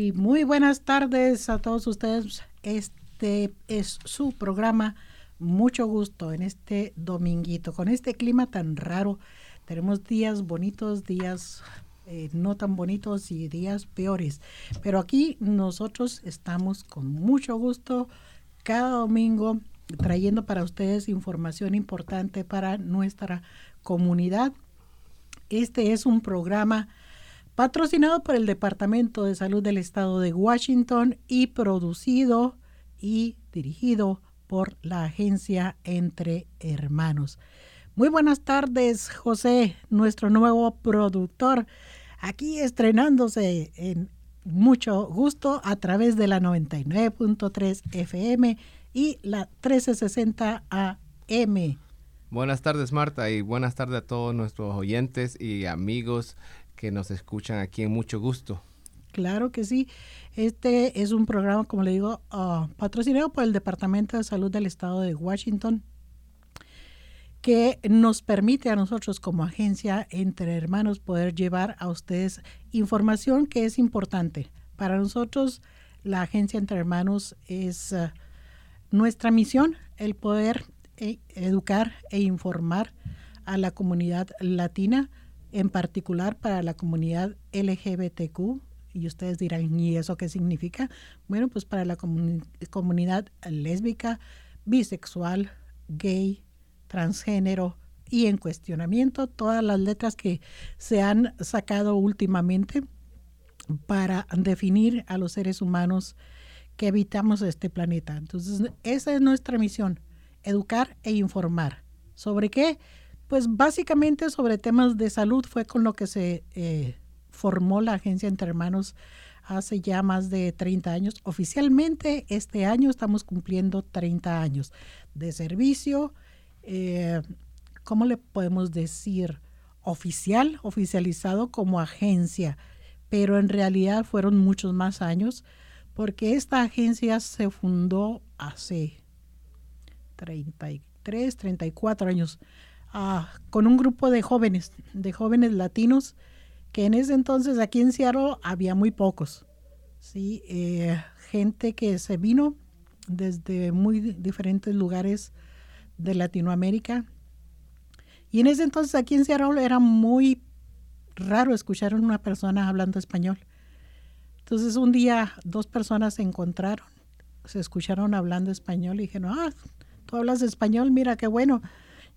Y muy buenas tardes a todos ustedes. Este es su programa. Mucho gusto en este dominguito, con este clima tan raro. Tenemos días bonitos, días eh, no tan bonitos y días peores. Pero aquí nosotros estamos con mucho gusto cada domingo trayendo para ustedes información importante para nuestra comunidad. Este es un programa patrocinado por el Departamento de Salud del Estado de Washington y producido y dirigido por la agencia Entre Hermanos. Muy buenas tardes, José, nuestro nuevo productor, aquí estrenándose en mucho gusto a través de la 99.3 FM y la 1360 AM. Buenas tardes Marta y buenas tardes a todos nuestros oyentes y amigos que nos escuchan aquí en mucho gusto. Claro que sí. Este es un programa, como le digo, uh, patrocinado por el Departamento de Salud del Estado de Washington, que nos permite a nosotros como agencia entre hermanos poder llevar a ustedes información que es importante. Para nosotros, la agencia entre hermanos es uh, nuestra misión, el poder eh, educar e informar a la comunidad latina en particular para la comunidad LGBTQ. Y ustedes dirán, ¿y eso qué significa? Bueno, pues para la comunidad lésbica, bisexual, gay, transgénero y en cuestionamiento, todas las letras que se han sacado últimamente para definir a los seres humanos que habitamos este planeta. Entonces, esa es nuestra misión, educar e informar. ¿Sobre qué? Pues básicamente sobre temas de salud fue con lo que se eh, formó la agencia Entre Hermanos hace ya más de 30 años. Oficialmente este año estamos cumpliendo 30 años de servicio. Eh, ¿Cómo le podemos decir? Oficial, oficializado como agencia, pero en realidad fueron muchos más años porque esta agencia se fundó hace 33, 34 años con un grupo de jóvenes, de jóvenes latinos, que en ese entonces aquí en Seattle había muy pocos. ¿sí? Eh, gente que se vino desde muy diferentes lugares de Latinoamérica. Y en ese entonces aquí en Seattle era muy raro escuchar a una persona hablando español. Entonces un día dos personas se encontraron, se escucharon hablando español y dijeron, ah, tú hablas español, mira qué bueno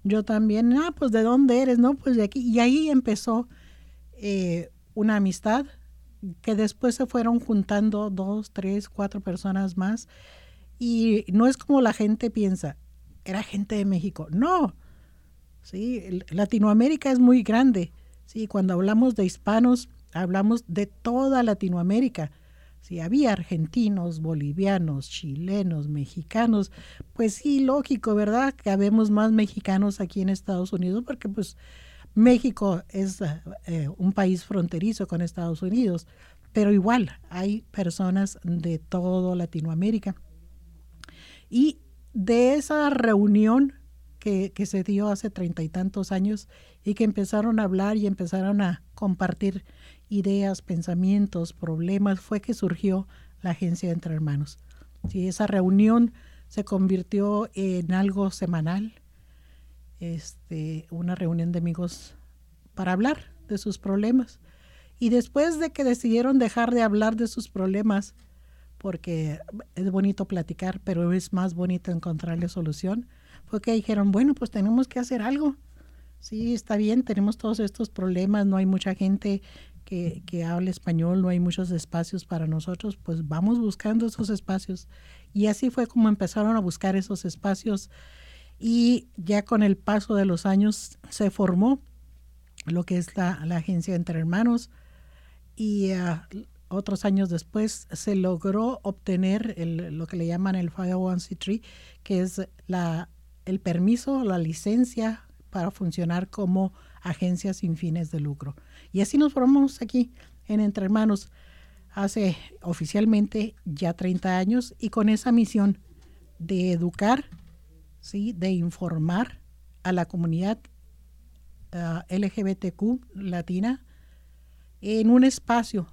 yo también, ah, pues de dónde eres, ¿no? Pues de aquí. Y ahí empezó eh, una amistad que después se fueron juntando dos, tres, cuatro personas más. Y no es como la gente piensa, era gente de México. No, sí, Latinoamérica es muy grande. Sí, cuando hablamos de hispanos, hablamos de toda Latinoamérica si había argentinos, bolivianos, chilenos, mexicanos, pues sí, lógico, ¿verdad? Que habemos más mexicanos aquí en Estados Unidos porque pues México es eh, un país fronterizo con Estados Unidos, pero igual hay personas de todo Latinoamérica. Y de esa reunión que, que se dio hace treinta y tantos años y que empezaron a hablar y empezaron a compartir ideas, pensamientos, problemas, fue que surgió la agencia Entre Hermanos. Sí, esa reunión se convirtió en algo semanal, este, una reunión de amigos para hablar de sus problemas. Y después de que decidieron dejar de hablar de sus problemas, porque es bonito platicar, pero es más bonito encontrarle solución, fue que dijeron, bueno, pues tenemos que hacer algo. Sí, está bien, tenemos todos estos problemas, no hay mucha gente que, que hable español, no hay muchos espacios para nosotros, pues vamos buscando esos espacios. Y así fue como empezaron a buscar esos espacios y ya con el paso de los años se formó lo que es la, agencia Entre Hermanos y uh, otros años después se logró obtener lo que le llaman el 501c3, que es la, el permiso, la licencia para funcionar como agencia sin fines de lucro. Y así nos formamos aquí en Entre Hermanos hace oficialmente ya 30 años y con esa misión de educar, ¿sí? de informar a la comunidad ah, LGBTQ latina en un espacio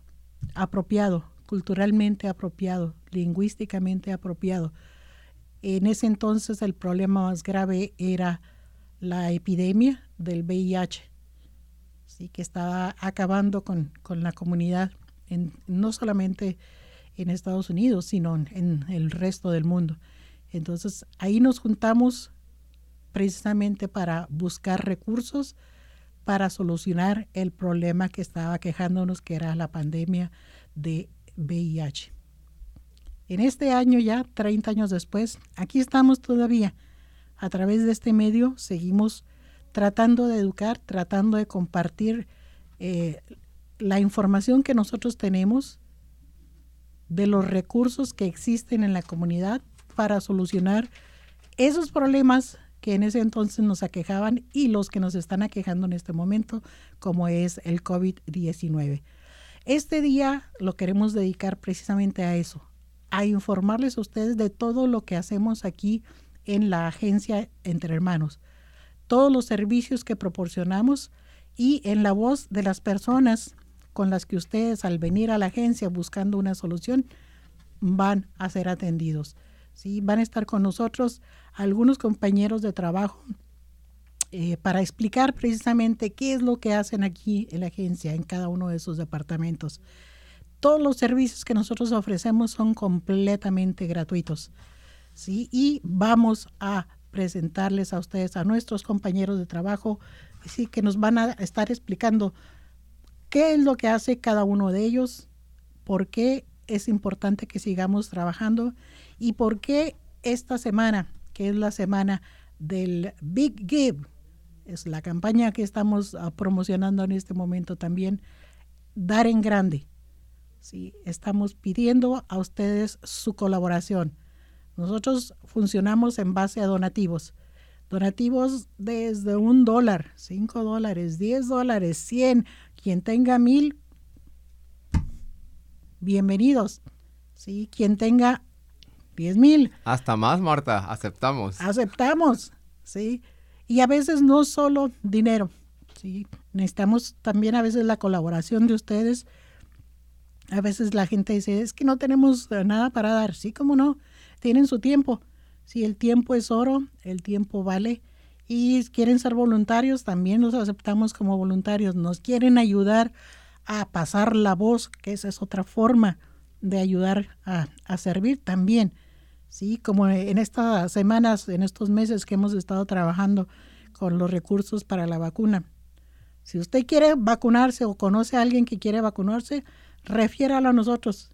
apropiado, culturalmente apropiado, lingüísticamente apropiado. En ese entonces el problema más grave era la epidemia del VIH, ¿sí? que estaba acabando con, la comunidad, en, no solamente en Estados Unidos, sino en el resto del mundo. Entonces ahí nos juntamos precisamente para buscar recursos para solucionar el problema que estaba quejándonos, que era la pandemia de VIH. En este año ya, 30 años después, aquí estamos todavía. A través de este medio seguimos tratando de educar, tratando de compartir eh, la información que nosotros tenemos de los recursos que existen en la comunidad para solucionar esos problemas que en ese entonces nos aquejaban y los que nos están aquejando en este momento, como es el COVID-19. Este día lo queremos dedicar precisamente a eso, a informarles a ustedes de todo lo que hacemos aquí en la agencia Entre Hermanos, todos los servicios que proporcionamos y en la voz de las personas con las que ustedes al venir a la agencia buscando una solución van a ser atendidos. ¿sí? Van a estar con nosotros algunos compañeros de trabajo eh, para explicar precisamente qué es lo que hacen aquí en la agencia, en cada uno de esos departamentos. Todos los servicios que nosotros ofrecemos son completamente gratuitos. Y vamos a presentarles a ustedes, a nuestros compañeros de trabajo, ¿sí? que nos van a estar explicando qué es lo que hace cada uno de ellos, por qué es importante que sigamos trabajando y por qué esta semana, que es la semana del Big Give, es la campaña que estamos ah, promocionando en este momento también, dar en grande. ¿sí? Estamos pidiendo a ustedes su colaboración. Nosotros funcionamos en base a donativos. Donativos desde un dólar, cinco dólares, diez dólares, cien. Quien tenga mil, bienvenidos. ¿sí? Quien tenga 10 mil. Hasta más, Marta, aceptamos. Aceptamos, ¿sí? Y a veces no solo dinero, ¿sí? Necesitamos también a veces la colaboración de ustedes. A veces la gente dice, es que no tenemos nada para dar. Sí, como no, tienen su tiempo. Si el tiempo es oro, el tiempo vale. Y quieren ser voluntarios, también los aceptamos como voluntarios. Nos quieren ayudar a pasar la voz, que esa es otra forma de ayudar a, a servir también. Sí, como en estas semanas, en estos meses que hemos estado trabajando con los recursos para la vacuna. Si usted quiere vacunarse o conoce a alguien que quiere vacunarse, refiéralo a nosotros.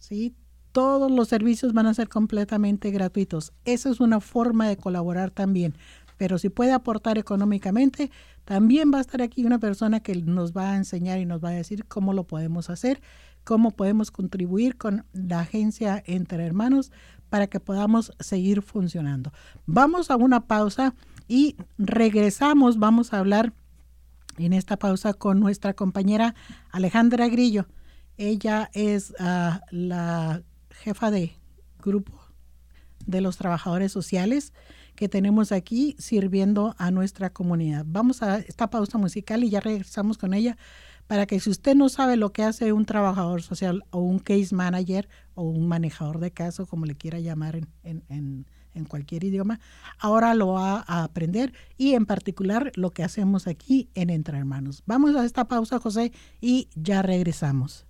¿sí? Todos los servicios van a ser completamente gratuitos. Esa es una forma de colaborar también. Pero si puede aportar económicamente, también va a estar aquí una persona que nos va a enseñar y nos va a decir cómo lo podemos hacer, cómo podemos contribuir con la agencia Entre Hermanos para que podamos seguir funcionando. Vamos a una pausa y regresamos. Vamos a hablar en esta pausa con nuestra compañera Alejandra Grillo. Ella es ah, la jefa de grupo de los trabajadores sociales que tenemos aquí sirviendo a nuestra comunidad. Vamos a esta pausa musical y ya regresamos con ella para que si usted no sabe lo que hace un trabajador social o un case manager o un manejador de caso, como le quiera llamar en, en, en, cualquier idioma, ahora lo va a aprender y en particular lo que hacemos aquí en Entre Hermanos. Vamos a esta pausa, José, y ya regresamos.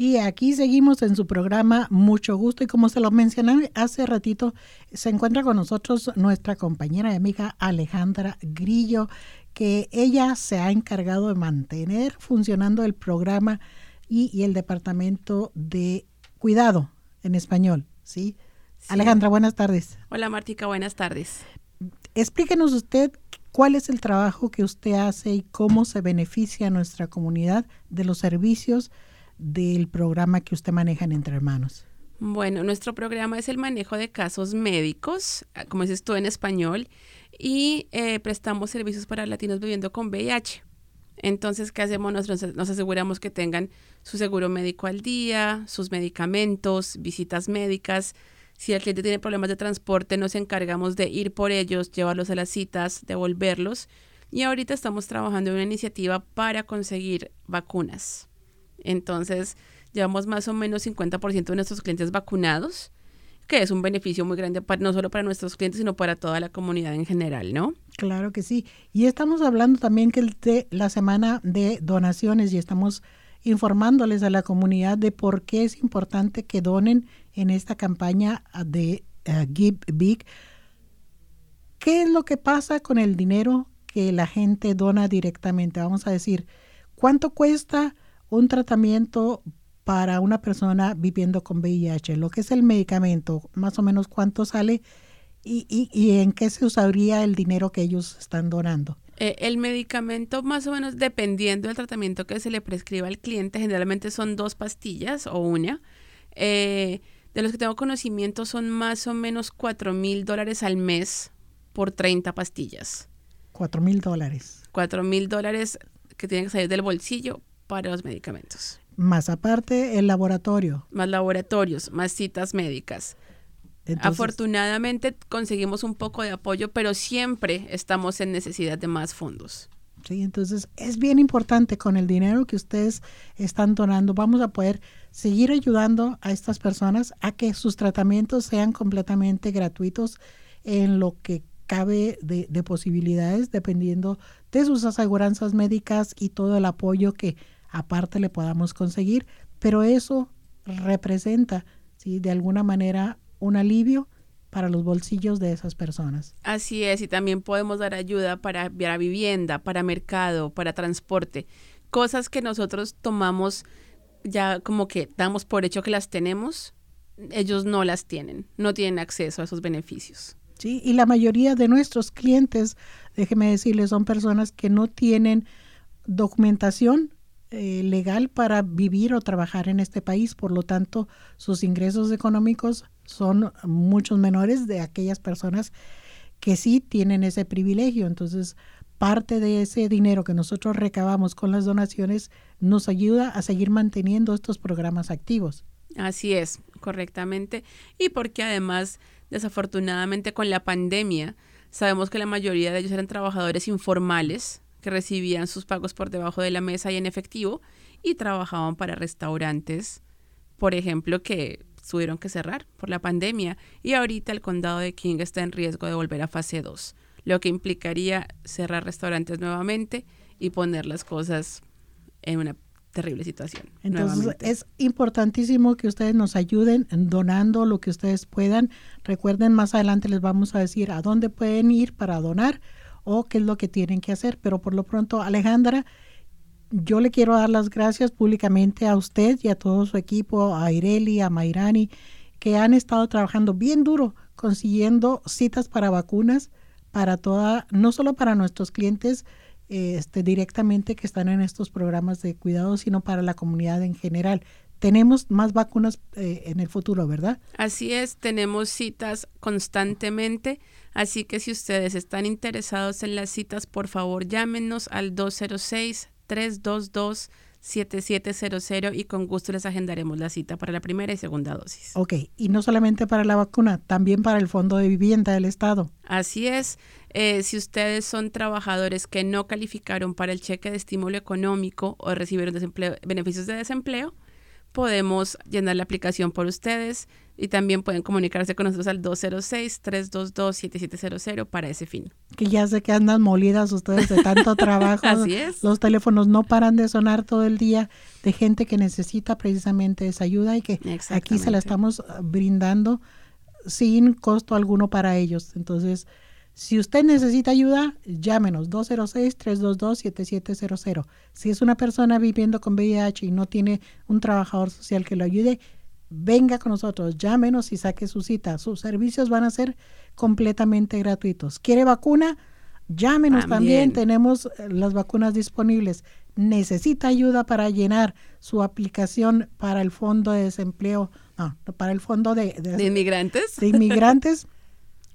Y aquí seguimos en su programa Mucho Gusto y como se lo mencioné hace ratito, se encuentra con nosotros nuestra compañera y amiga Alejandra Grillo que ella se ha encargado de mantener funcionando el programa y, el departamento de cuidado en español, ¿sí? Alejandra, buenas tardes. Hola Martica, buenas tardes. Explíquenos usted cuál es el trabajo que usted hace y cómo se beneficia a nuestra comunidad de los servicios del programa que usted maneja en Entre Hermanos. Bueno, nuestro programa es el manejo de casos médicos, como dices tú en español, y eh, prestamos servicios para latinos viviendo con VIH. Entonces, ¿qué hacemos? Nosotros nos aseguramos que tengan su seguro médico al día, sus medicamentos, visitas médicas. Si el cliente tiene problemas de transporte, nos encargamos de ir por ellos, llevarlos a las citas, devolverlos. Y ahorita estamos trabajando en una iniciativa para conseguir vacunas. Entonces, llevamos más o menos 50% de nuestros clientes vacunados, que es un beneficio muy grande no solo para nuestros clientes, sino para toda la comunidad en general, ¿no? Claro que sí. Y estamos hablando también que de la semana de donaciones y estamos informándoles a la comunidad de por qué es importante que donen en esta campaña de uh, Give Big. ¿Qué es lo que pasa con el dinero que la gente dona directamente? Vamos a decir, ¿cuánto cuesta un tratamiento para una persona viviendo con VIH? Lo que es el medicamento, más o menos cuánto sale y, y, y en qué se usaría el dinero que ellos están donando. Eh, el medicamento, más o menos dependiendo del tratamiento que se le prescriba al cliente, generalmente son dos pastillas o una. Eh, de los que tengo conocimiento son más o menos 4 mil dólares al mes por 30 pastillas. 4 mil dólares. 4 mil dólares que tienen que salir del bolsillo para los medicamentos. Más aparte el laboratorio. Más laboratorios, más citas médicas. Entonces, Afortunadamente conseguimos un poco de apoyo, pero siempre estamos en necesidad de más fondos. Sí, entonces es bien importante con el dinero que ustedes están donando, vamos a poder seguir ayudando a estas personas a que sus tratamientos sean completamente gratuitos en lo que cabe de, de posibilidades, dependiendo de sus aseguranzas médicas y todo el apoyo que aparte le podamos conseguir, pero eso representa, ¿sí? de alguna manera, un alivio para los bolsillos de esas personas. Así es, y también podemos dar ayuda para, para vivienda, para mercado, para transporte, cosas que nosotros tomamos ya como que damos por hecho que las tenemos, ellos no las tienen, no tienen acceso a esos beneficios. Sí, y la mayoría de nuestros clientes, déjeme decirles, son personas que no tienen documentación eh, legal para vivir o trabajar en este país, por lo tanto, sus ingresos económicos son muchos menores de aquellas personas que sí tienen ese privilegio. Entonces, parte de ese dinero que nosotros recabamos con las donaciones nos ayuda a seguir manteniendo estos programas activos. Así es, correctamente. Y porque además, desafortunadamente con la pandemia, sabemos que la mayoría de ellos eran trabajadores informales que recibían sus pagos por debajo de la mesa y en efectivo y trabajaban para restaurantes, por ejemplo, que tuvieron que cerrar por la pandemia y ahorita el condado de King está en riesgo de volver a fase 2, lo que implicaría cerrar restaurantes nuevamente y poner las cosas en una terrible situación. Entonces nuevamente. es importantísimo que ustedes nos ayuden donando lo que ustedes puedan. Recuerden, más adelante les vamos a decir a dónde pueden ir para donar o qué es lo que tienen que hacer, pero por lo pronto, Alejandra, yo le quiero dar las gracias públicamente a usted y a todo su equipo, a Ireli, a Mairani, que han estado trabajando bien duro consiguiendo citas para vacunas para toda, no solo para nuestros clientes este, directamente que están en estos programas de cuidado, sino para la comunidad en general. Tenemos más vacunas eh, en el futuro, ¿verdad? Así es, tenemos citas constantemente, así que si ustedes están interesados en las citas, por favor llámenos al 206 322-7700 y con gusto les agendaremos la cita para la primera y segunda dosis. Ok, y no solamente para la vacuna, también para el Fondo de Vivienda del Estado. Así es. Eh, si ustedes son trabajadores que no calificaron para el cheque de estímulo económico o recibieron beneficios de desempleo, podemos llenar la aplicación por ustedes y también pueden comunicarse con nosotros al 206-322-7700 para ese fin. Que ya sé que andan molidas ustedes de tanto trabajo. Así es. Los teléfonos no paran de sonar todo el día de gente que necesita precisamente esa ayuda y que aquí se la estamos brindando sin costo alguno para ellos. Entonces, si usted necesita ayuda, llámenos 206-322-7700. Si es una persona viviendo con VIH y no tiene un trabajador social que lo ayude, venga con nosotros, llámenos y saque su cita. Sus servicios van a ser completamente gratuitos. ¿Quiere vacuna? Llámenos también. también. Tenemos eh, las vacunas disponibles. Necesita ayuda para llenar su aplicación para el fondo de desempleo, no, para el fondo de, de, ¿De inmigrantes. De inmigrantes.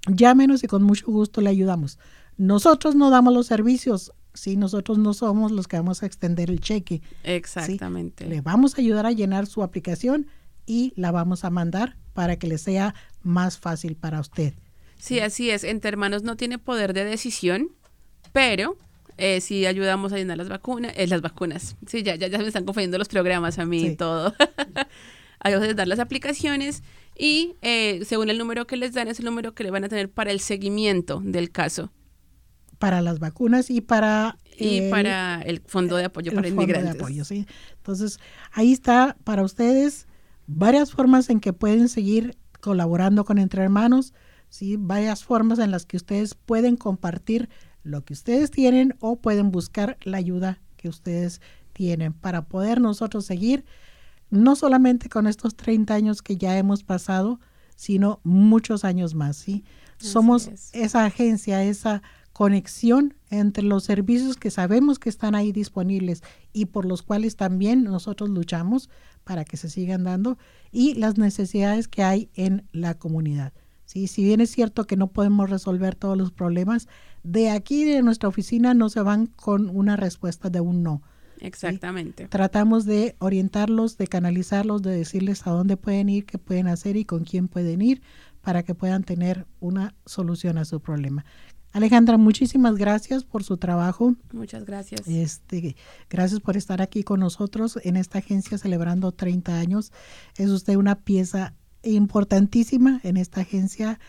llámenos y con mucho gusto le ayudamos. Nosotros no damos los servicios, si nosotros no somos los que vamos a extender el cheque. Exactamente. ¿sí? Le vamos a ayudar a llenar su aplicación y la vamos a mandar para que le sea más fácil para usted. Sí, así es. Entre Hermanos no tiene poder de decisión, pero Eh, sí ayudamos a llenar las vacunas, eh, las vacunas. Sí, ya, ya, ya me están confundiendo los programas a mí y Sí. todo. ayudamos a llenar las aplicaciones y eh, según el número que les dan es el número que le van a tener para el seguimiento del caso Para las vacunas y para... y el- para el fondo de apoyo el para fondo de inmigrantes. apoyo, ¿sí? Entonces, ahí está para ustedes varias formas en que pueden seguir colaborando con Entre Hermanos, ¿sí? Varias formas en las que ustedes pueden compartir lo que ustedes tienen o pueden buscar la ayuda que ustedes tienen para poder nosotros seguir, no solamente con estos 30 años que ya hemos pasado, sino muchos años más, ¿sí? Así Somos es. esa agencia, esa conexión entre los servicios que sabemos que están ahí disponibles y por los cuales también nosotros luchamos para que se sigan dando y las necesidades que hay en la comunidad. ¿sí? Si bien es cierto que no podemos resolver todos los problemas, de aquí de nuestra oficina no se van con una respuesta de un no. Exactamente. Tratamos de orientarlos, de canalizarlos, de decirles a dónde pueden ir, qué pueden hacer y con quién pueden ir para que puedan tener una solución a su problema. Alejandra, muchísimas gracias por su trabajo. Muchas gracias. Este, gracias por estar aquí con nosotros en esta agencia celebrando 30 años. Es usted una pieza importantísima en esta agencia.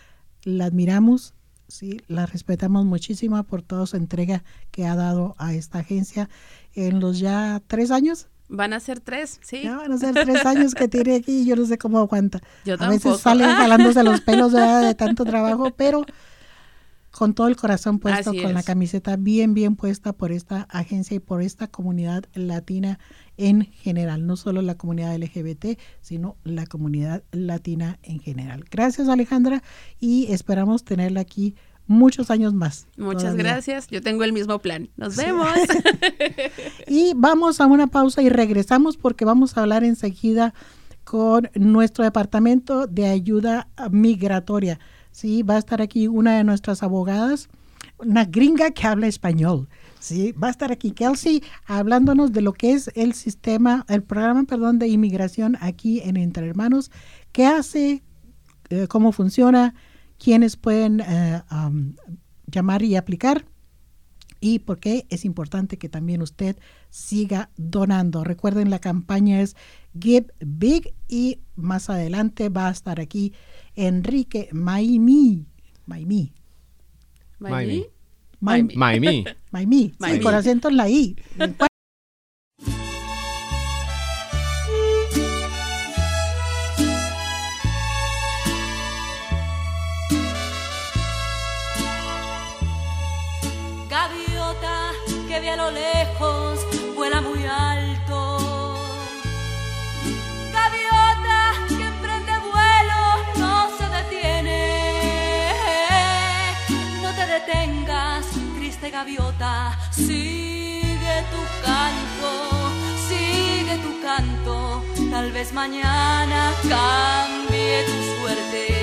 La admiramos, sí, la respetamos muchísimo por toda su entrega que ha dado a esta agencia en los ya tres años. Van a ser tres, sí. Ya van a ser tres años que tiene aquí y yo no sé cómo aguanta. Yo a veces sale jalándose los pelos de tanto trabajo, pero con todo el corazón puesto, Así con la camiseta bien, bien puesta por esta agencia y por esta comunidad latina en general, no solo la comunidad LGBT, sino la comunidad latina en general. Gracias Alejandra y esperamos tenerla aquí muchos años más. Muchas todavía. gracias. Yo tengo el mismo plan. Nos vemos. Y vamos a una pausa y regresamos porque vamos a hablar enseguida con nuestro departamento de ayuda migratoria. Sí, va a estar aquí una de nuestras abogadas, una gringa que habla español. Sí, va a estar aquí Kelsey hablándonos de lo que es el sistema, el programa, perdón, de inmigración aquí en Entre Hermanos, qué hace, eh, cómo funciona, quiénes pueden eh, am, llamar y aplicar y por qué es importante que también usted siga donando. Recuerden, la campaña es Give Big y más adelante va a estar aquí Enrique Maimi. Maimi. Maimi. Maimi. Maimi. Maimi. Sí, Maimi. con acento en la I. gaviota, sigue tu canto, sigue tu canto. Tal vez mañana cambie tu suerte.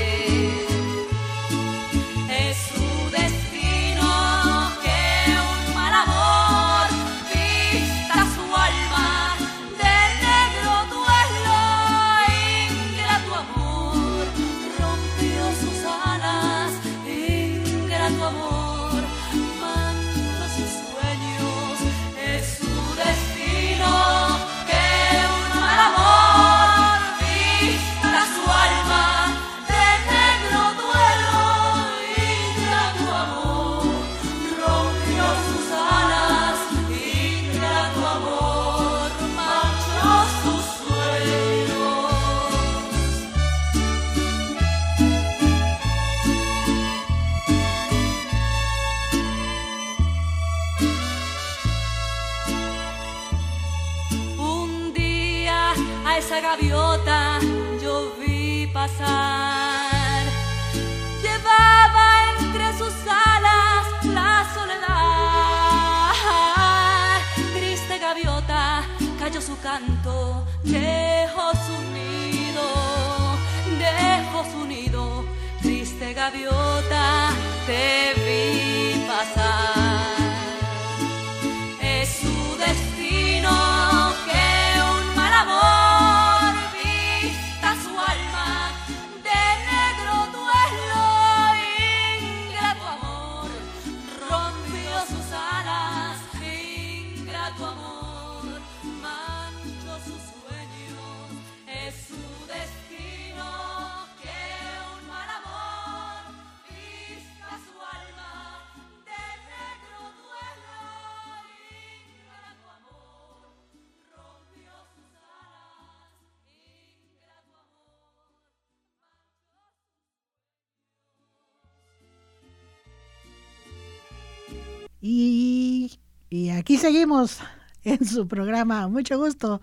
Y, y aquí seguimos en su programa. Mucho gusto.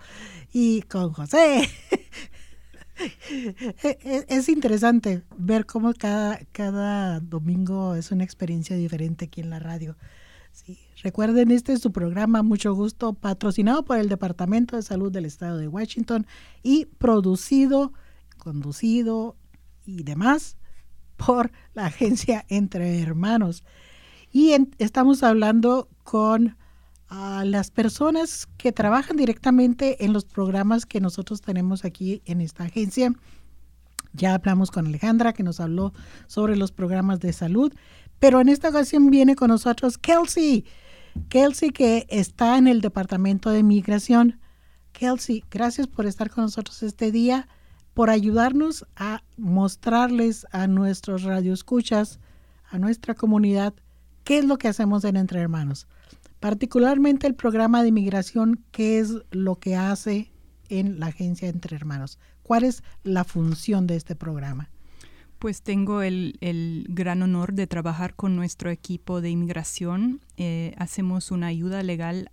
Y con José. E, e, es interesante ver cómo cada, cada domingo es una experiencia diferente aquí en la radio. Sí. Recuerden, este es su programa Mucho Gusto, patrocinado por el Departamento de Salud del Estado de Washington y producido, conducido y demás por la agencia Entre Hermanos. Y estamos hablando con a las personas que trabajan directamente en los programas que nosotros tenemos aquí en esta agencia. Ya hablamos con Alejandra que nos habló sobre los programas de salud, pero en esta ocasión viene con nosotros Kelsey. Kelsey que está en el Departamento de Migración. Kelsey, gracias por estar con nosotros este día, por ayudarnos a mostrarles a nuestros radioescuchas, a nuestra comunidad, qué es lo que hacemos en Entre Hermanos particularmente el programa de inmigración, ¿qué es lo que hace en la agencia Entre Hermanos? ¿Cuál es la función de este programa? Pues tengo el, gran honor de trabajar con nuestro equipo de inmigración. Eh, hacemos una ayuda legal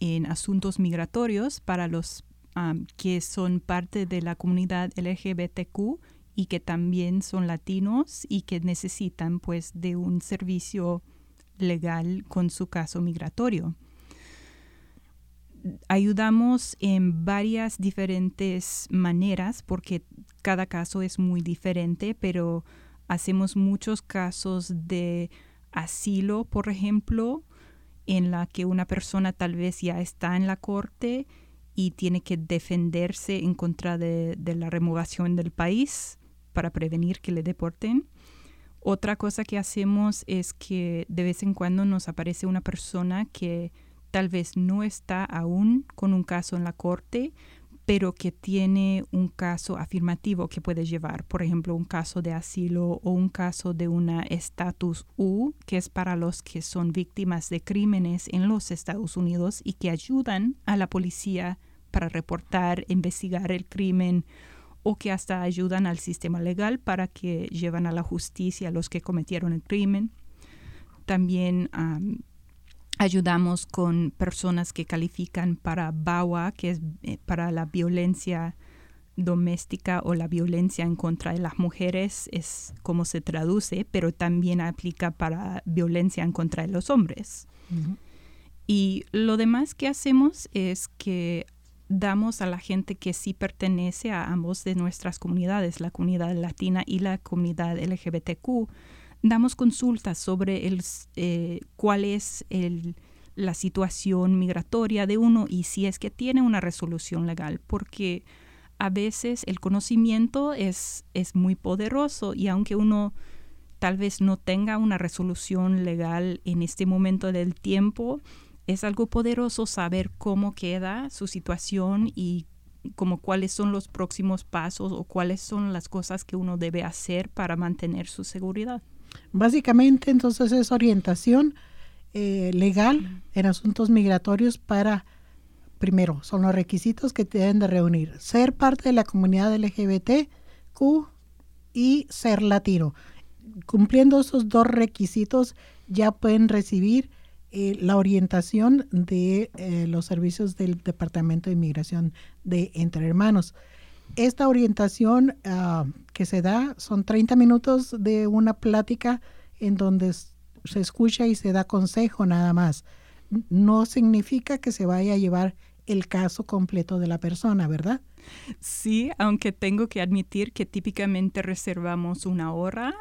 en asuntos migratorios para los que son parte de la comunidad LGBTQ y que también son latinos y que necesitan pues de un servicio legal con su caso migratorio. Ayudamos en varias diferentes maneras porque cada caso es muy diferente, pero hacemos muchos casos de asilo, por ejemplo, en la que una persona tal vez ya está en la corte y tiene que defenderse en contra de, la removación del país para prevenir que le deporten. Otra cosa que hacemos es que de vez en cuando nos aparece una persona que tal vez no está aún con un caso en la corte, pero que tiene un caso afirmativo que puede llevar, por ejemplo, un caso de asilo o un caso de una estatus U, que es para los que son víctimas de crímenes en los Estados Unidos y que ayudan a la policía para reportar, investigar el crimen o que hasta ayudan al sistema legal para que lleven a la justicia a los que cometieron el crimen. También ayudamos con personas que califican para BAWA, que es eh, para la violencia doméstica o la violencia en contra de las mujeres, es como se traduce, pero también aplica para violencia en contra de los hombres. Y lo demás que hacemos es que damos a la gente que sí pertenece a ambos de nuestras comunidades, la comunidad latina y la comunidad LGBTQ, damos consultas sobre eh, cuál es la situación migratoria de uno y si es que tiene una resolución legal, porque a veces el conocimiento es muy poderoso y aunque uno tal vez no tenga una resolución legal en este momento del tiempo, es algo poderoso saber cómo queda su situación y como cuáles son los próximos pasos o cuáles son las cosas que uno debe hacer para mantener su seguridad. Básicamente, entonces es orientación eh, legal en asuntos migratorios para, primero, son los requisitos que deben de reunir. Ser parte de la comunidad LGBTQ y ser latino. Cumpliendo esos dos requisitos, ya pueden recibir eh, la orientación de eh, los servicios del Departamento de Inmigración de Entre Hermanos. Esta orientación ah, que se da son 30 minutos de una plática en donde se escucha y se da consejo nada más. No significa que se vaya a llevar el caso completo de la persona, ¿verdad? Sí, aunque tengo que admitir que típicamente reservamos una hora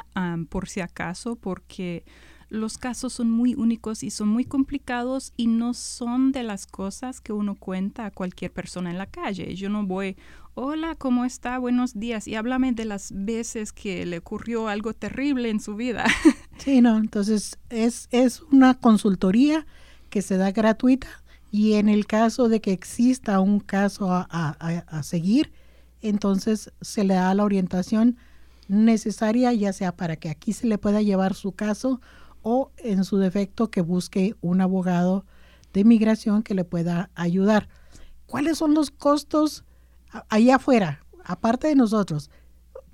por si acaso, porque los casos son muy únicos y son muy complicados y no son de las cosas que uno cuenta a cualquier persona en la calle. Yo no voy, hola, ¿cómo está? Buenos días. Y háblame de las veces que le ocurrió algo terrible en su vida. Sí, no, entonces es, es una consultoría que se da gratuita y en el caso de que exista un caso a, a seguir, entonces se le da la orientación necesaria, ya sea para que aquí se le pueda llevar su caso o en su defecto que busque un abogado de inmigración que le pueda ayudar. ¿Cuáles son los costos allá afuera, aparte de nosotros?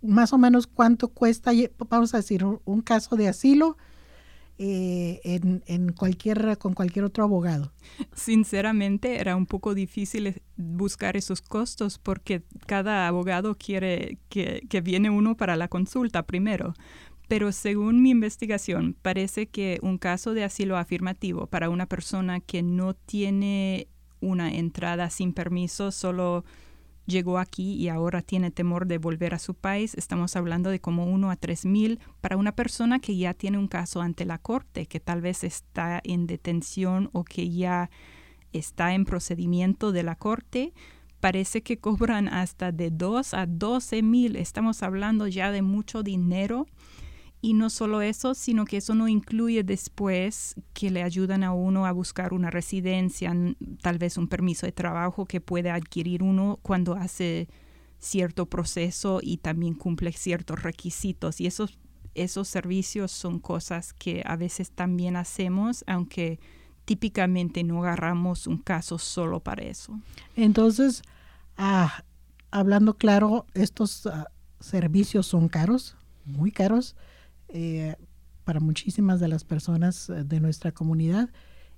Más o menos cuánto cuesta, vamos a decir, un, caso de asilo eh, en, cualquier, con cualquier otro abogado. Sinceramente, era un poco difícil eh, buscar esos costos porque cada abogado quiere que, que viene uno para la consulta primero. Pero según mi investigación, parece que un caso de asilo afirmativo para una persona que no tiene una entrada sin permiso, solo llegó aquí y ahora tiene temor de volver a su país, estamos hablando de como uno a tres mil para una persona que ya tiene un caso ante la corte, que tal vez está en detención o que ya está en procedimiento de la corte. Parece que cobran hasta de 2 a 12 mil. Estamos hablando ya de mucho dinero y no solo eso, sino que eso no incluye después que le ayudan a uno a buscar una residencia, tal vez un permiso de trabajo que puede adquirir uno cuando hace cierto proceso y también cumple ciertos requisitos. Y esos, esos servicios son cosas que a veces también hacemos, aunque típicamente no agarramos un caso solo para eso. Entonces, ah, hablando claro, estos ah, servicios son caros, muy caros eh, para muchísimas de las personas eh, de nuestra comunidad.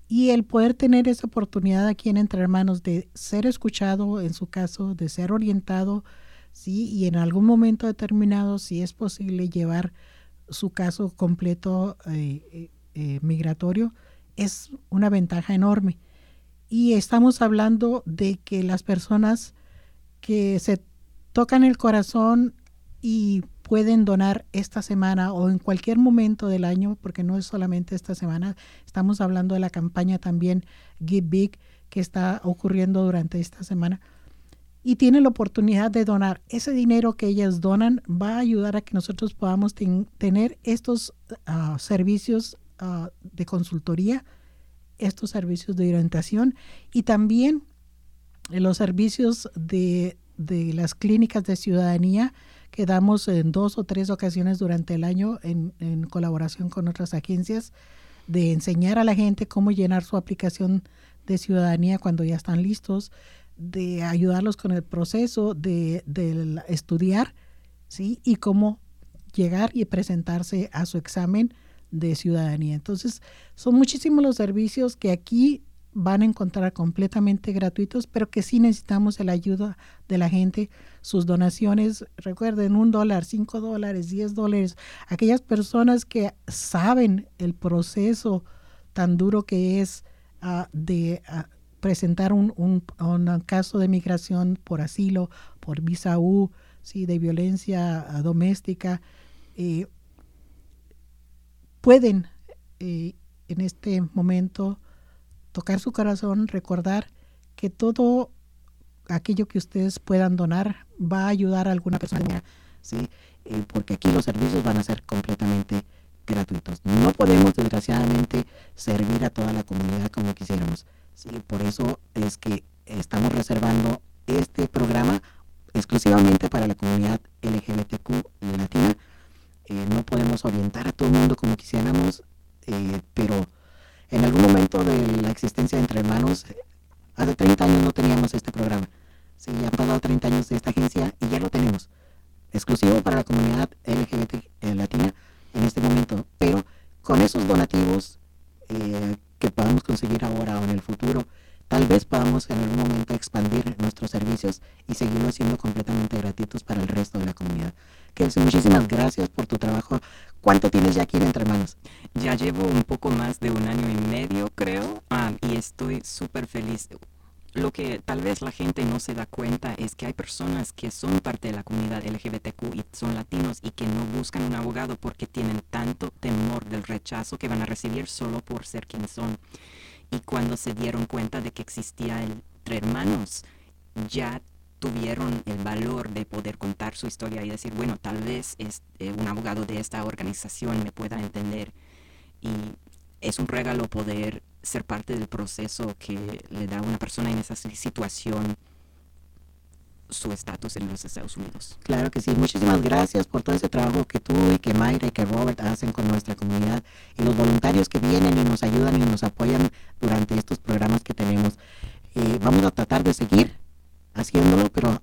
Y el poder tener esa oportunidad aquí en Entre Hermanos de ser escuchado en su caso, de ser orientado, ¿sí? y en algún momento determinado, si es posible, llevar su caso completo eh, migratorio, es una ventaja enorme. Y estamos hablando de que las personas que se tocan el corazón y pueden donar esta semana o en cualquier momento del año, porque no es solamente esta semana, estamos hablando de la campaña también Give Big que está ocurriendo durante esta semana. Y tienen la oportunidad de donar. Ese dinero que ellas donan va a ayudar a que nosotros podamos tener estos ah, servicios ah, de consultoría, estos servicios de orientación y también los servicios de, de las clínicas de ciudadanía que damos en dos o tres ocasiones durante el año en, colaboración con otras agencias de enseñar a la gente cómo llenar su aplicación de ciudadanía cuando ya están listos, de ayudarlos con el proceso de, de estudiar, ¿sí? Y cómo llegar y presentarse a su examen de ciudadanía. Entonces, son muchísimos los servicios que aquí van a encontrar completamente gratuitos, pero que sí necesitamos la ayuda de la gente, sus donaciones, recuerden, un dólar, cinco dólares, diez dólares, aquellas personas que saben el proceso tan duro que es ah, de ah, presentar un, un, caso de migración por asilo, por visa U, ¿sí? de violencia ah, doméstica, eh, pueden eh, en este momento tocar su corazón, recordar que todo aquello que ustedes puedan donar va a ayudar a alguna persona, ¿sí? Eh, porque aquí los servicios van a ser completamente gratuitos. No podemos, desgraciadamente, servir a toda la comunidad como quisiéramos. ¿sí? Por eso es que estamos reservando este programa exclusivamente para la comunidad LGBTQ latina. Eh, no podemos orientar a todo el mundo como quisiéramos, eh, pero en algún momento de la existencia de Entre Hermanos, hace 30 años no teníamos este programa. Sí, ya han pasado 30 años de esta agencia y ya lo tenemos. Exclusivo para la comunidad LGBT eh, latina en este momento. Pero con esos donativos eh, que podamos conseguir ahora o en el futuro, tal vez podamos en algún momento expandir nuestros servicios y seguirlo siendo completamente gratuitos para el resto de la comunidad. Que muchísimas gracias por tu trabajo. ¿Cuánto tienes ya aquí entre manos? Ya llevo un poco más de un año y medio, creo, ah, y estoy súper feliz. Lo que tal vez la gente no se da cuenta es que hay personas que son parte de la comunidad LGBTQ y son latinos y que no buscan un abogado porque tienen tanto temor del rechazo que van a recibir solo por ser quienes son. Y cuando se dieron cuenta de que existía el entre hermanos, ya tuvieron el valor de poder contar su historia y decir, bueno, tal vez es, eh, un abogado de esta organización me pueda entender. Y es un regalo poder ser parte del proceso que le da a una persona en esa situación su estatus en los Estados Unidos. Claro que sí, muchísimas gracias por todo ese trabajo que tú y que Mayra y que Robert hacen con nuestra comunidad y los voluntarios que vienen y nos ayudan y nos apoyan durante estos programas que tenemos. Eh, vamos a tratar de seguir haciéndolo, pero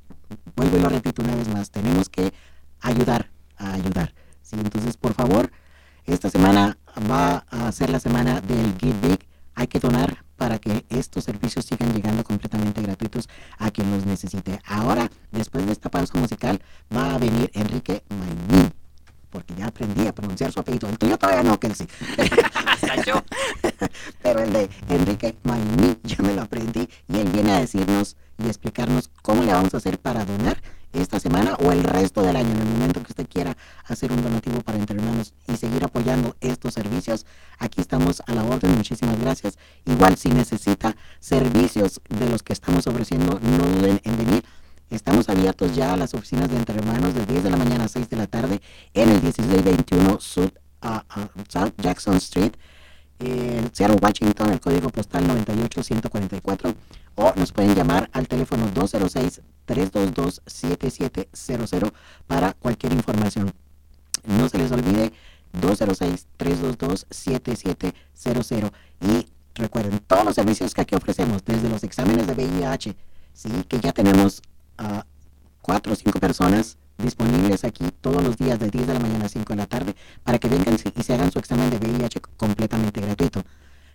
todos los días de 10 de la mañana a 5 de la tarde para que vengan y se hagan su examen de VIH completamente gratuito.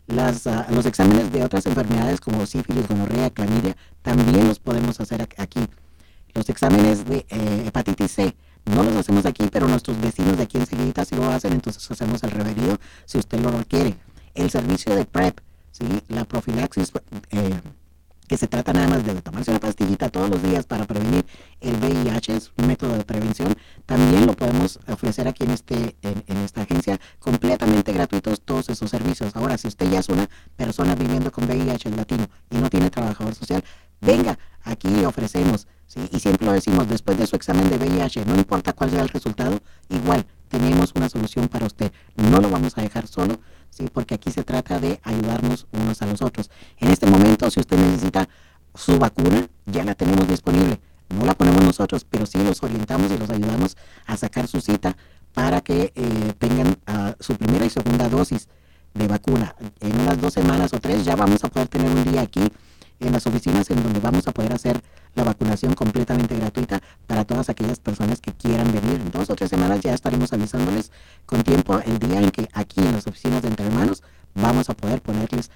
Las, uh, los exámenes de otras enfermedades como sífilis, gonorrea, clamidia, también los podemos hacer aquí. Los exámenes de eh, hepatitis C no los hacemos aquí, pero nuestros vecinos de aquí enseguida sí lo hacen, entonces hacemos el referido si usted lo requiere. El servicio de PrEP, ¿sí? la profilaxis eh, que se trata nada más de tomarse una pastillita todos los días para prevenir el VIH, es un método de prevención, también lo podemos ofrecer aquí en, este, en, esta agencia completamente gratuitos todos esos servicios. Ahora, si usted ya es una persona viviendo con VIH latino y no tiene trabajador social, venga, aquí ofrecemos, ¿sí? y siempre lo decimos, después de su examen de VIH, no importa cuál sea el resultado, igual tenemos una solución para usted, no lo vamos a dejar solo, ¿sí? porque aquí se trata de ayudarnos unos a los otros. En este momento, si usted necesita su vacuna, ya la tenemos disponible. No la ponemos nosotros, pero sí los orientamos y los ayudamos a sacar su cita para que eh, tengan uh, su primera y segunda dosis de vacuna. En unas dos semanas o tres ya vamos a poder tener un día aquí en las oficinas en donde vamos a poder hacer la vacunación completamente gratuita para todas aquellas personas que quieran venir. En dos o tres semanas ya estaremos avisándoles con tiempo el día en que aquí en las oficinas de Entre Hermanos vamos a poder ponerles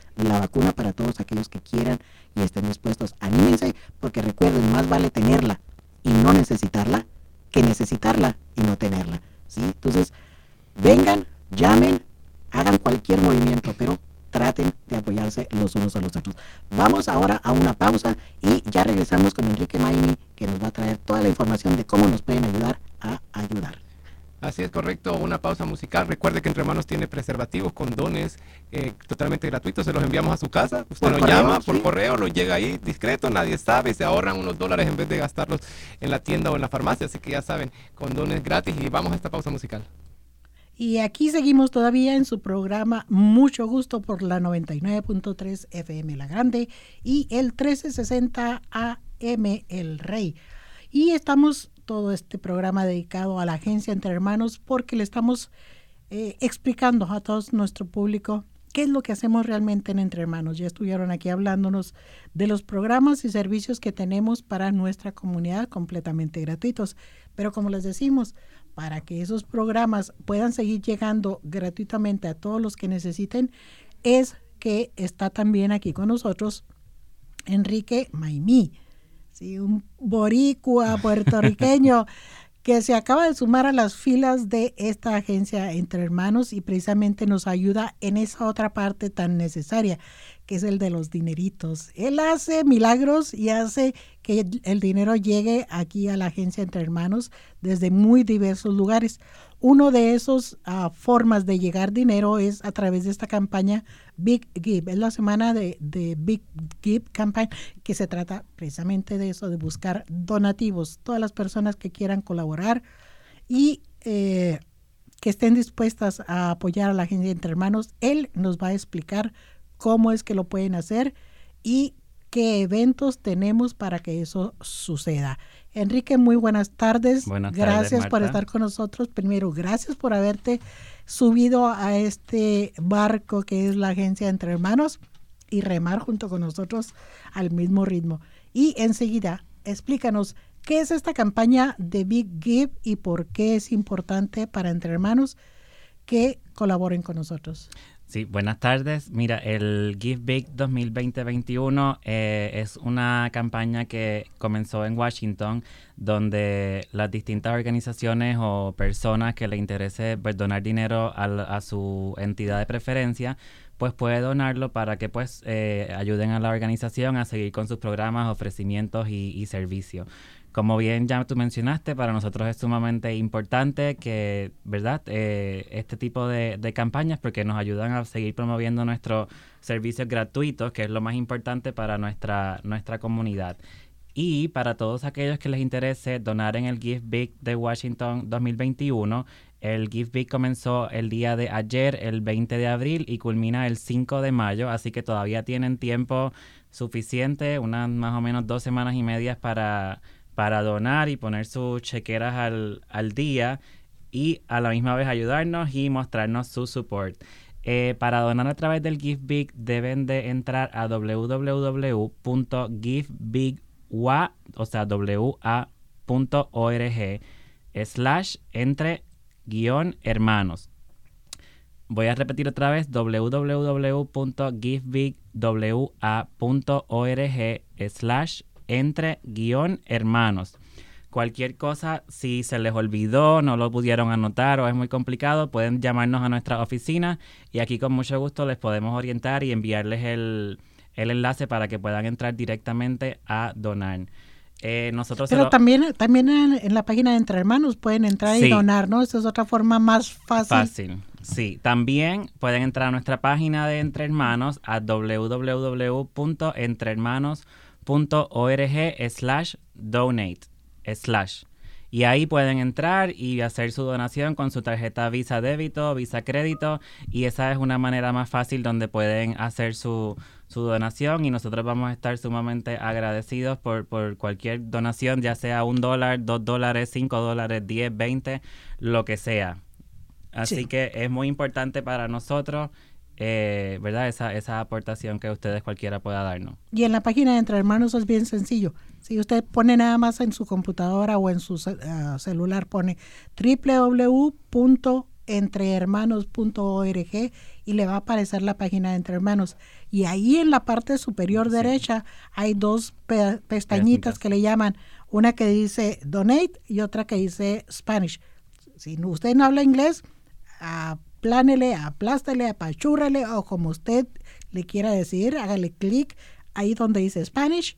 llama por correo, lo llega ahí discreto, nadie sabe, se ahorran unos dólares en vez de gastarlos en la tienda o en la farmacia. Así que ya saben, condones gratis y vamos a esta pausa musical. Y aquí seguimos todavía en su programa Mucho Gusto por la 99.3 FM La Grande y el 1360 AM El Rey. Y estamos todo este programa dedicado a la agencia Entre Hermanos porque le estamos eh, explicando a todo nuestro público qué es lo que hacemos realmente en Entre Hermanos. Ya estuvieron aquí hablándonos de los programas y servicios que tenemos para nuestra comunidad completamente gratuitos. Pero como les decimos, para que esos programas puedan seguir llegando gratuitamente a todos los que necesiten, es que está también aquí con nosotros Enrique Maimí, ¿sí? un boricua puertorriqueño que se acaba de sumar a las filas de esta agencia Entre Hermanos y precisamente nos ayuda en esa otra parte tan necesaria, que es el de los dineritos. Él hace milagros y hace que el dinero llegue aquí a la agencia Entre Hermanos desde muy diversos lugares. Uno de esos uh, formas de llegar dinero es a través de esta campaña Big Give. Es la semana de, Big Give Campaign que se trata precisamente de eso, de buscar donativos. Todas las personas que quieran colaborar y eh, que estén dispuestas a apoyar a la agencia Entre Hermanos, él nos va a explicar cómo es que lo pueden hacer y qué eventos tenemos para que eso suceda. Enrique, muy buenas tardes. Buenas gracias por estar con nosotros. Primero, gracias por haberte subido a este barco que es la agencia Entre Hermanos y remar junto con nosotros al mismo ritmo. Y enseguida, explícanos qué es esta campaña de Big Give y por qué es importante para Entre Hermanos que colaboren con nosotros. Sí, buenas tardes. Mira, el Give Big 2020-21 eh, es una campaña que comenzó en Washington, donde las distintas organizaciones o personas que le interese pues, donar dinero a, a su entidad de preferencia pues puede donarlo para que pues eh, ayuden a la organización a seguir con sus programas, ofrecimientos y, servicios. Como bien ya tú mencionaste, para nosotros es sumamente importante que, ¿verdad? Eh, este tipo de, campañas porque nos ayudan a seguir promoviendo nuestros servicios gratuitos, que es lo más importante para nuestra, nuestra comunidad. Y para todos aquellos que les interese donar en el Give Big de Washington 2021, el Give Big comenzó el día de ayer, el 20 de abril, y culmina el 5 de mayo, así que todavía tienen tiempo suficiente, unas más o menos dos semanas y medias para, para donar y poner sus chequeras al, al día y a la misma vez ayudarnos y mostrarnos su support. Eh, para donar a través del Give Big deben de entrar a www.givebigwa, o sea, wa.org slash entre guion hermanos. Voy a repetir otra vez www.givebigwa.org slash entre guion hermanos. Cualquier cosa, si se les olvidó, no lo pudieron anotar o es muy complicado, pueden llamarnos a nuestra oficina y aquí con mucho gusto les podemos orientar y enviarles el, el enlace para que puedan entrar directamente a donar. Eh, nosotros Pero también, también en, la página de Entre Hermanos pueden entrar y donar, ¿no? Esta es otra forma más fácil. Fácil, sí. También pueden entrar a nuestra página de Entre Hermanos a www.entrehermanos.org slash donate slash. Y ahí pueden entrar y hacer su donación con su tarjeta Visa Débito, Visa Crédito. Y esa es una manera más fácil donde pueden hacer su, su donación y nosotros vamos a estar sumamente agradecidos por, por cualquier donación, ya sea un dólar, dos dólares, cinco dólares, diez, veinte, lo que sea. Así que es muy importante para nosotros, eh, ¿verdad? Esa, esa aportación que ustedes cualquiera pueda darnos. Y en la página de Entre Hermanos es bien sencillo. Si usted pone nada más en su computadora o en su uh, celular, pone www entrehermanos.org y le va a aparecer la página de Entre Hermanos. Y ahí en la parte superior derecha hay dos pestañitas que le llaman, una que dice Donate y otra que dice Spanish. Si usted no habla inglés, aplánele, aplástele, apachúrale o como usted le quiera decir, hágale clic ahí donde dice Spanish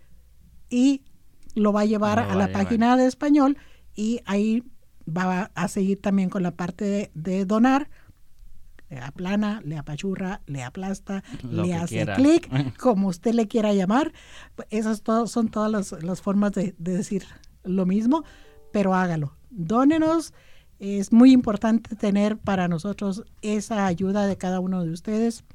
y lo va a llevar a, la página de español y ahí va a seguir también con la parte de, donar. Le aplana, le apachurra, le aplasta, le hace clic, como usted le quiera llamar. Esas son todas las, formas de, decir lo mismo, pero hágalo. Dónenos. Es muy importante tener para nosotros esa ayuda de cada uno de ustedes.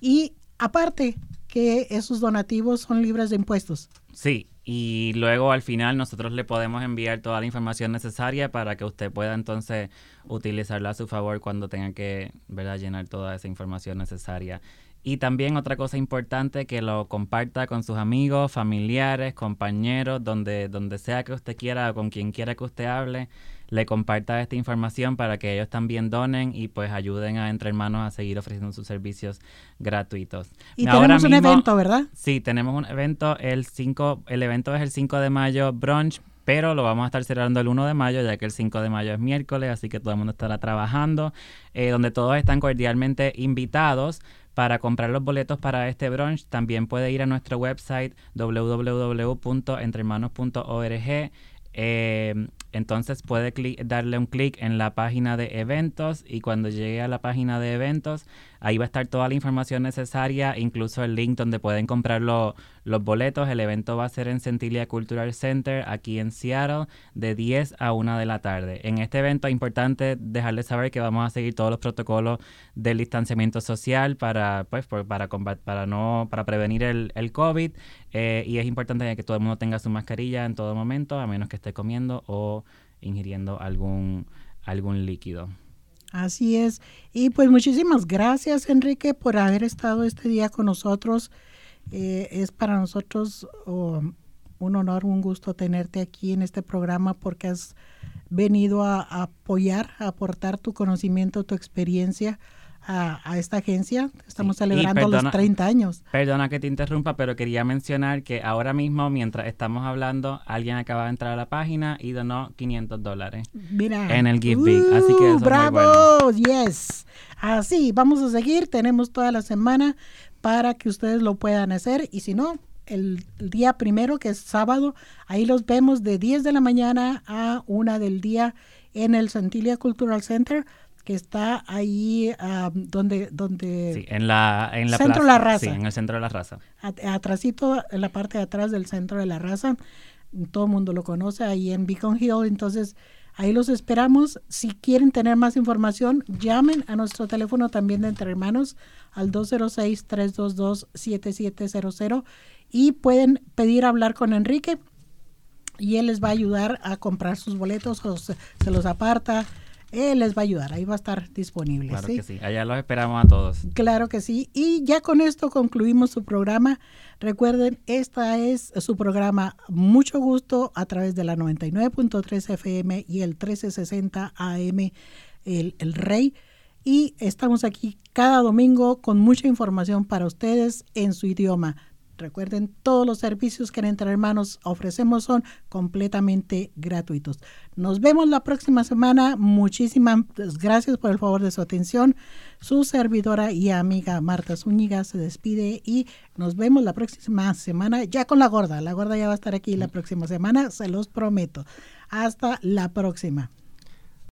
Y aparte que esos donativos son libres de impuestos. Sí, y luego al final nosotros le podemos enviar toda la información necesaria para que usted pueda entonces utilizarla a su favor cuando tenga que ¿verdad? llenar toda esa información necesaria. Y también otra cosa importante, que lo comparta con sus amigos, familiares, compañeros, donde, donde sea que usted quiera con quien quiera que usted hable le comparta esta información para que ellos también donen y pues ayuden a Entre Hermanos a seguir ofreciendo sus servicios gratuitos. Y tenemos un evento, ¿verdad? Sí, tenemos un evento el 5, el evento es el 5 de mayo, brunch, pero lo vamos a estar cerrando el 1 de mayo, ya que el 5 de mayo es miércoles, así que todo el mundo estará trabajando, eh, donde todos están cordialmente invitados. Para comprar los boletos para este brunch, también puede ir a nuestro website www.entrehermanos.org. Eh, entonces puede darle un clic en la página de eventos y cuando llegue a la página de eventos, ahí va a estar toda la información necesaria, incluso el link donde pueden comprar los boletos. El evento va a ser en Centilia Cultural Center, aquí en Seattle, de 10 a 1 de la tarde. En este evento es importante dejarles saber que vamos a seguir todos los protocolos del distanciamiento social para, pues, para, para, no, para prevenir el, el COVID. Eh, y es importante que todo el mundo tenga su mascarilla en todo momento, a menos que esté comiendo o ingiriendo algún, algún líquido. Así es. Y pues muchísimas gracias, Enrique, por haber estado este día con nosotros. Eh, es para nosotros un honor, un gusto tenerte aquí en este programa porque has venido a, a apoyar, a aportar tu conocimiento, tu experiencia a, a esta agencia. Estamos Sí, celebrando los perdona- 30 años. Perdona que te interrumpa, pero quería mencionar que ahora mismo, mientras estamos hablando, alguien acaba de entrar a la página y donó 500 dólares. Mira. En el Give Big, así que eso es muy ¡Bravo! Yes. Así, vamos a seguir. Tenemos toda la semana para que ustedes lo puedan hacer. Y si no, el, el día primero, que es sábado, ahí los vemos de 10 de la mañana a 1 del día en el Santilia Cultural Center, que está ahí ah, donde, donde Sí, en la, en la Centro plaza. La Raza. Sí, en el centro de la raza. at- atrasito, en la parte de atrás del centro de la raza. Todo el mundo lo conoce ahí en Beacon Hill. Entonces, ahí los esperamos. Si quieren tener más información, llamen a nuestro teléfono también de Entre Hermanos al 206-322-7700 y pueden pedir hablar con Enrique y él les va a ayudar a comprar sus boletos o se, se los aparta. Él les va a ayudar, ahí va a estar disponible. Claro ¿sí? que sí. Allá los esperamos a todos. Claro que sí. Y ya con esto concluimos su programa. Recuerden, esta es su programa Mucho Gusto a través de la 99.3 FM y el 1360 AM, el, el Rey. Y estamos aquí cada domingo con mucha información para ustedes en su idioma. Recuerden, todos los servicios que en Entre Hermanos ofrecemos son completamente gratuitos. Nos vemos la próxima semana. Muchísimas gracias por el favor de su atención. Su servidora y amiga Marta Zúñiga se despide y nos vemos la próxima semana ya con la gorda. La gorda ya va a estar aquí la próxima semana, se los prometo. Hasta la próxima.